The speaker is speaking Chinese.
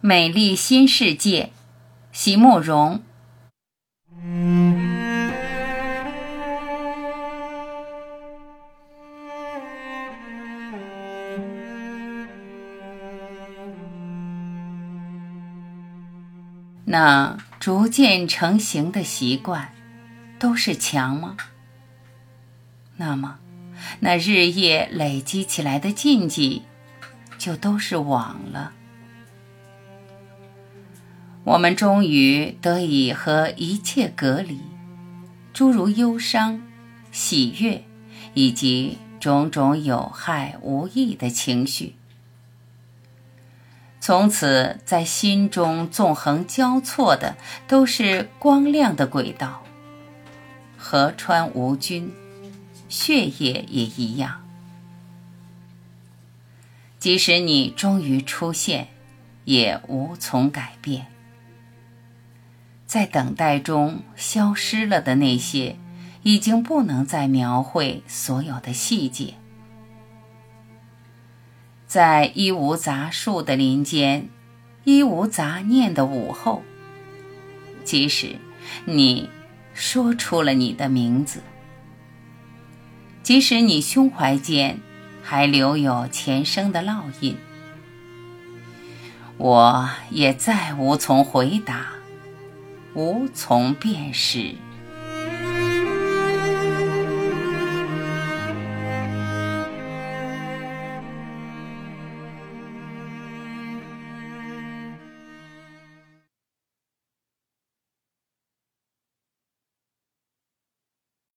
美丽新世界，席慕容。那逐渐成型的习惯，都是墙吗？那么，那日夜累积起来的禁忌，就都是网了。我们终于得以和一切隔离，诸如忧伤、喜悦，以及种种有害无益的情绪。从此，在心中纵横交错的都是光亮的轨道。河川无菌，血液也一样。即使你终于出现，也无从改变。在等待中消失了的那些，已经不能再描绘所有的细节。在一无杂树的林间，一无杂念的午后，即使你说出了你的名字，即使你胸怀间还留有前生的烙印，我也再无从回答，无从辨识。